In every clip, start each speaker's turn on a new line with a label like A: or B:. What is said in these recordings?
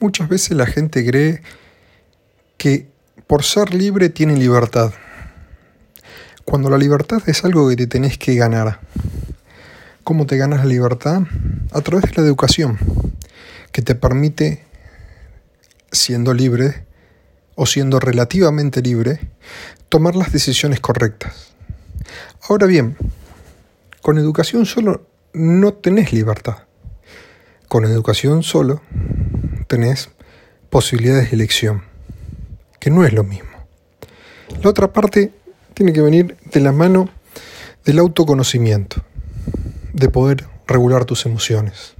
A: Muchas veces la gente cree que por ser libre tiene libertad, cuando la libertad es algo que te tenés que ganar. ¿Cómo te ganas la libertad? A través de la educación, que te permite, siendo libre o siendo relativamente libre, tomar las decisiones correctas. Ahora bien, con educación solo no tenés libertad. Con educación solo tenés posibilidades de elección, que no es lo mismo. La otra parte tiene que venir de la mano del autoconocimiento, de poder regular tus emociones.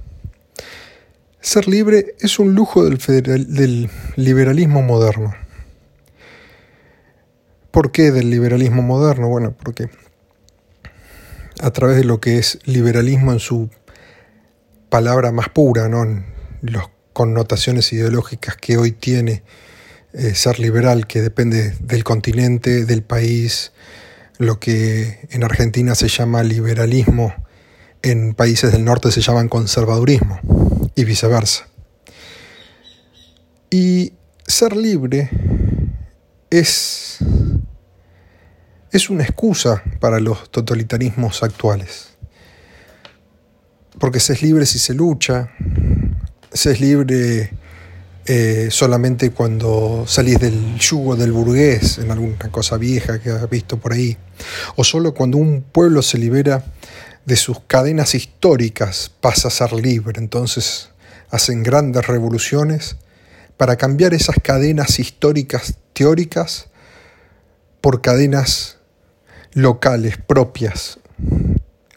A: Ser libre es un lujo del, liberalismo moderno. ¿Por qué del liberalismo moderno? Bueno, porque a través de lo que es liberalismo en su palabra más pura, ¿no? las connotaciones ideológicas que hoy tiene eh, ser liberal, que depende del continente, del país, lo que en Argentina se llama liberalismo, en países del norte se llaman conservadurismo y viceversa. Y ser libre es, es una excusa para los totalitarismos actuales porque se es libre si se lucha, se es libre eh, solamente cuando salís del yugo del burgués, en alguna cosa vieja que has visto por ahí, o solo cuando un pueblo se libera de sus cadenas históricas pasa a ser libre, entonces hacen grandes revoluciones para cambiar esas cadenas históricas teóricas por cadenas locales, propias,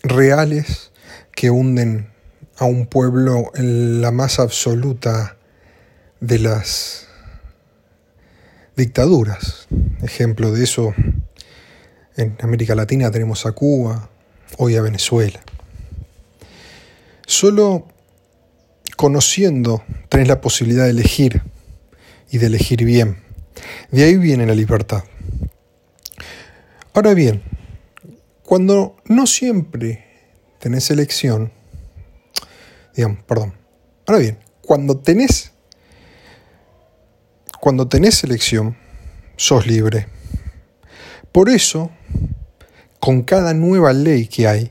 A: reales, que hunden a un pueblo en la más absoluta de las dictaduras. Ejemplo de eso, en América Latina tenemos a Cuba, hoy a Venezuela. Solo conociendo tenés la posibilidad de elegir y de elegir bien. De ahí viene la libertad. Ahora bien, cuando no siempre tenés elección, digamos, perdón. Ahora bien, cuando tenés, cuando tenés elección, sos libre. Por eso, con cada nueva ley que hay,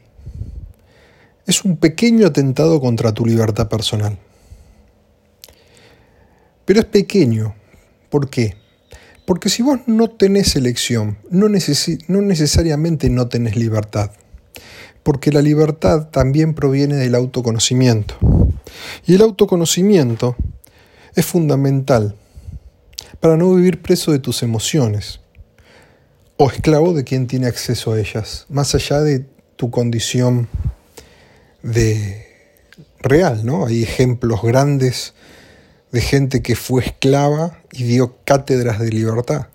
A: es un pequeño atentado contra tu libertad personal. Pero es pequeño. ¿Por qué? Porque si vos no tenés elección, no, no necesariamente no tenés libertad porque la libertad también proviene del autoconocimiento. Y el autoconocimiento es fundamental para no vivir preso de tus emociones o esclavo de quien tiene acceso a ellas, más allá de tu condición de real, ¿no? Hay ejemplos grandes de gente que fue esclava y dio cátedras de libertad,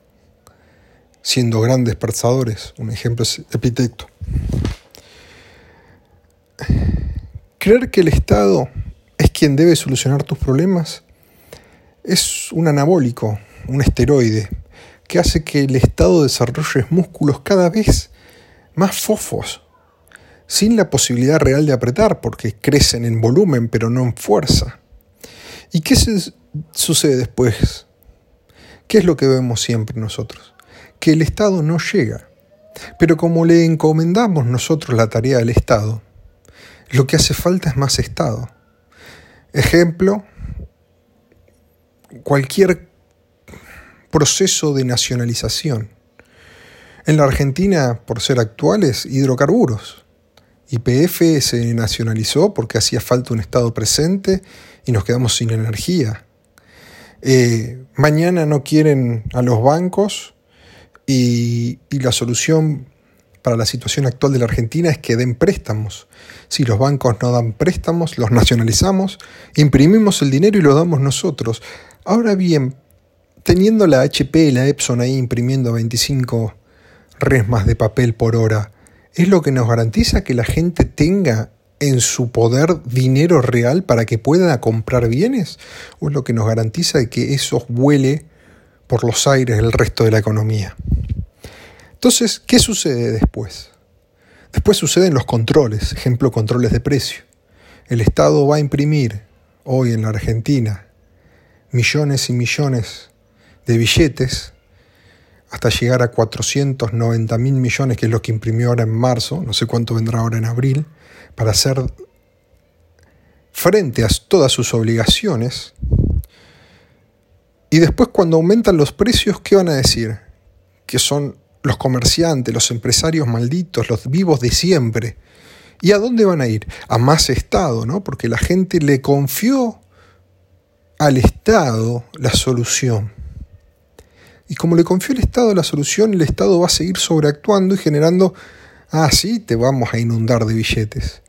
A: siendo grandes pensadores. Un ejemplo es Epitecto. Creer que el Estado es quien debe solucionar tus problemas es un anabólico, un esteroide, que hace que el Estado desarrolle músculos cada vez más fofos, sin la posibilidad real de apretar, porque crecen en volumen pero no en fuerza. ¿Y qué sucede después? ¿Qué es lo que vemos siempre nosotros? Que el Estado no llega. Pero como le encomendamos nosotros la tarea del Estado, lo que hace falta es más Estado. Ejemplo, cualquier proceso de nacionalización. En la Argentina, por ser actuales, hidrocarburos. YPF se nacionalizó porque hacía falta un Estado presente y nos quedamos sin energía. Eh, mañana no quieren a los bancos y, y la solución para la situación actual de la Argentina es que den préstamos. Si los bancos no dan préstamos, los nacionalizamos, imprimimos el dinero y lo damos nosotros. Ahora bien, teniendo la HP y la Epson ahí imprimiendo 25 resmas de papel por hora, ¿es lo que nos garantiza que la gente tenga en su poder dinero real para que pueda comprar bienes? ¿O es lo que nos garantiza que eso vuele por los aires el resto de la economía? Entonces, ¿qué sucede después? Después suceden los controles, ejemplo, controles de precio. El Estado va a imprimir hoy en la Argentina millones y millones de billetes hasta llegar a 490 mil millones, que es lo que imprimió ahora en marzo, no sé cuánto vendrá ahora en abril, para hacer frente a todas sus obligaciones. Y después cuando aumentan los precios, ¿qué van a decir? Que son los comerciantes, los empresarios malditos, los vivos de siempre. ¿Y a dónde van a ir? A más Estado, ¿no? Porque la gente le confió al Estado la solución. Y como le confió el Estado la solución, el Estado va a seguir sobreactuando y generando, ah, sí, te vamos a inundar de billetes.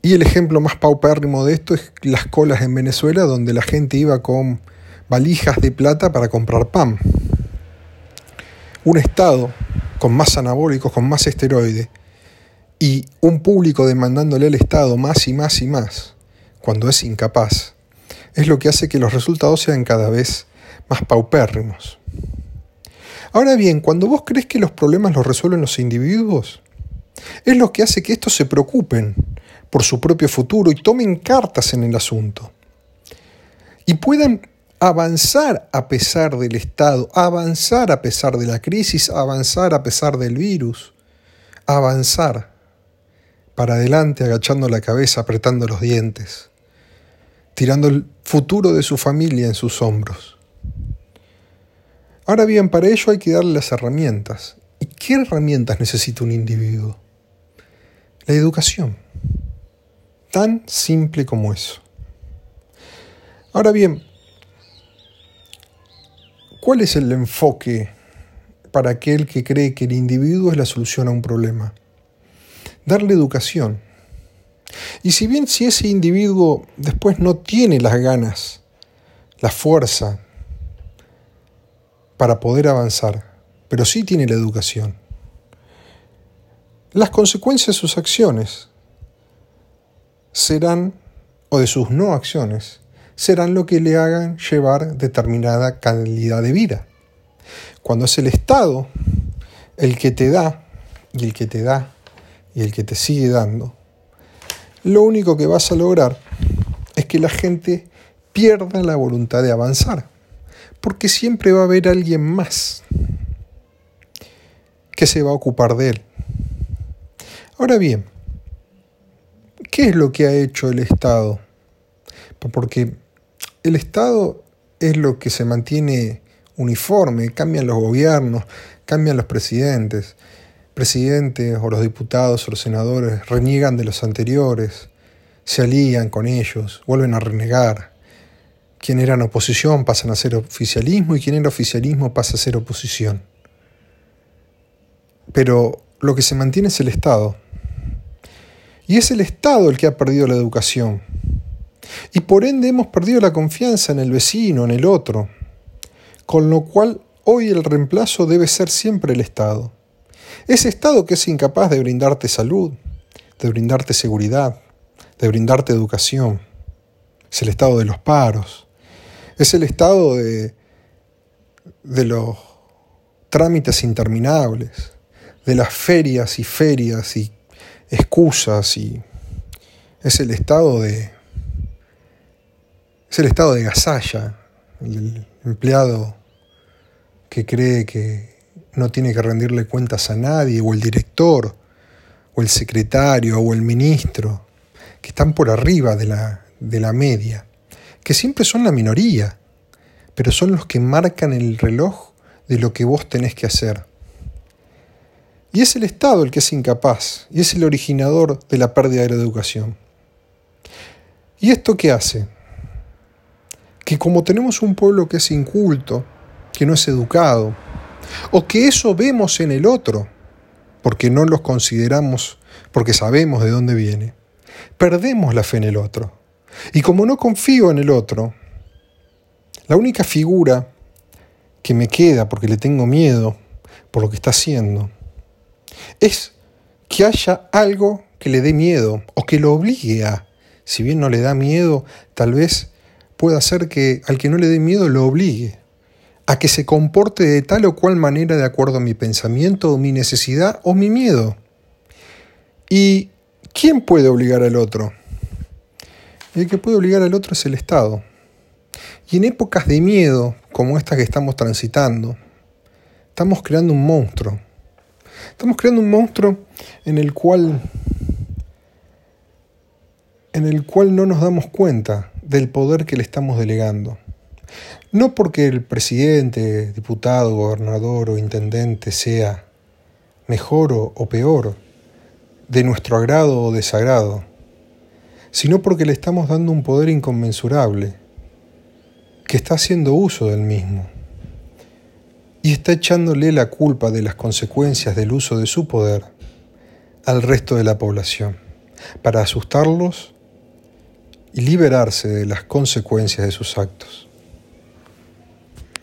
A: Y el ejemplo más paupérrimo de esto es las colas en Venezuela, donde la gente iba con valijas de plata para comprar pan. Un Estado con más anabólicos, con más esteroide, y un público demandándole al Estado más y más y más, cuando es incapaz, es lo que hace que los resultados sean cada vez más paupérrimos. Ahora bien, cuando vos crees que los problemas los resuelven los individuos, es lo que hace que estos se preocupen por su propio futuro y tomen cartas en el asunto. Y puedan avanzar a pesar del Estado, avanzar a pesar de la crisis, avanzar a pesar del virus, avanzar para adelante agachando la cabeza, apretando los dientes, tirando el futuro de su familia en sus hombros. Ahora bien, para ello hay que darle las herramientas. ¿Y qué herramientas necesita un individuo? La educación. Tan simple como eso. Ahora bien, ¿cuál es el enfoque para aquel que cree que el individuo es la solución a un problema? Darle educación. Y si bien si ese individuo después no tiene las ganas, la fuerza, para poder avanzar, pero sí tiene la educación. Las consecuencias de sus acciones serán, o de sus no acciones, serán lo que le hagan llevar determinada calidad de vida. Cuando es el Estado el que te da, y el que te da, y el que te sigue dando, lo único que vas a lograr es que la gente pierda la voluntad de avanzar porque siempre va a haber alguien más que se va a ocupar de él. Ahora bien, ¿qué es lo que ha hecho el Estado? Porque el Estado es lo que se mantiene uniforme, cambian los gobiernos, cambian los presidentes, presidentes o los diputados o los senadores reniegan de los anteriores, se alían con ellos, vuelven a renegar quien era en oposición pasan a ser oficialismo y quien era oficialismo pasa a ser oposición. Pero lo que se mantiene es el Estado. Y es el Estado el que ha perdido la educación. Y por ende hemos perdido la confianza en el vecino, en el otro. Con lo cual hoy el reemplazo debe ser siempre el Estado. Ese Estado que es incapaz de brindarte salud, de brindarte seguridad, de brindarte educación. Es el Estado de los paros, es el estado de, de los trámites interminables, de las ferias y ferias y excusas y es el estado de es el estado de gasalla, el empleado que cree que no tiene que rendirle cuentas a nadie, o el director, o el secretario, o el ministro, que están por arriba de la, de la media que siempre son la minoría, pero son los que marcan el reloj de lo que vos tenés que hacer. Y es el Estado el que es incapaz, y es el originador de la pérdida de la educación. ¿Y esto qué hace? Que como tenemos un pueblo que es inculto, que no es educado, o que eso vemos en el otro, porque no los consideramos, porque sabemos de dónde viene, perdemos la fe en el otro. Y como no confío en el otro, la única figura que me queda porque le tengo miedo por lo que está haciendo es que haya algo que le dé miedo o que lo obligue a, si bien no le da miedo, tal vez pueda hacer que al que no le dé miedo lo obligue a que se comporte de tal o cual manera de acuerdo a mi pensamiento o mi necesidad o mi miedo. ¿Y quién puede obligar al otro? el que puede obligar al otro es el Estado. Y en épocas de miedo, como esta que estamos transitando, estamos creando un monstruo. Estamos creando un monstruo en el cual en el cual no nos damos cuenta del poder que le estamos delegando. No porque el presidente, diputado, gobernador o intendente sea mejor o, peor, de nuestro agrado o desagrado, sino porque le estamos dando un poder inconmensurable, que está haciendo uso del mismo, y está echándole la culpa de las consecuencias del uso de su poder al resto de la población, para asustarlos y liberarse de las consecuencias de sus actos.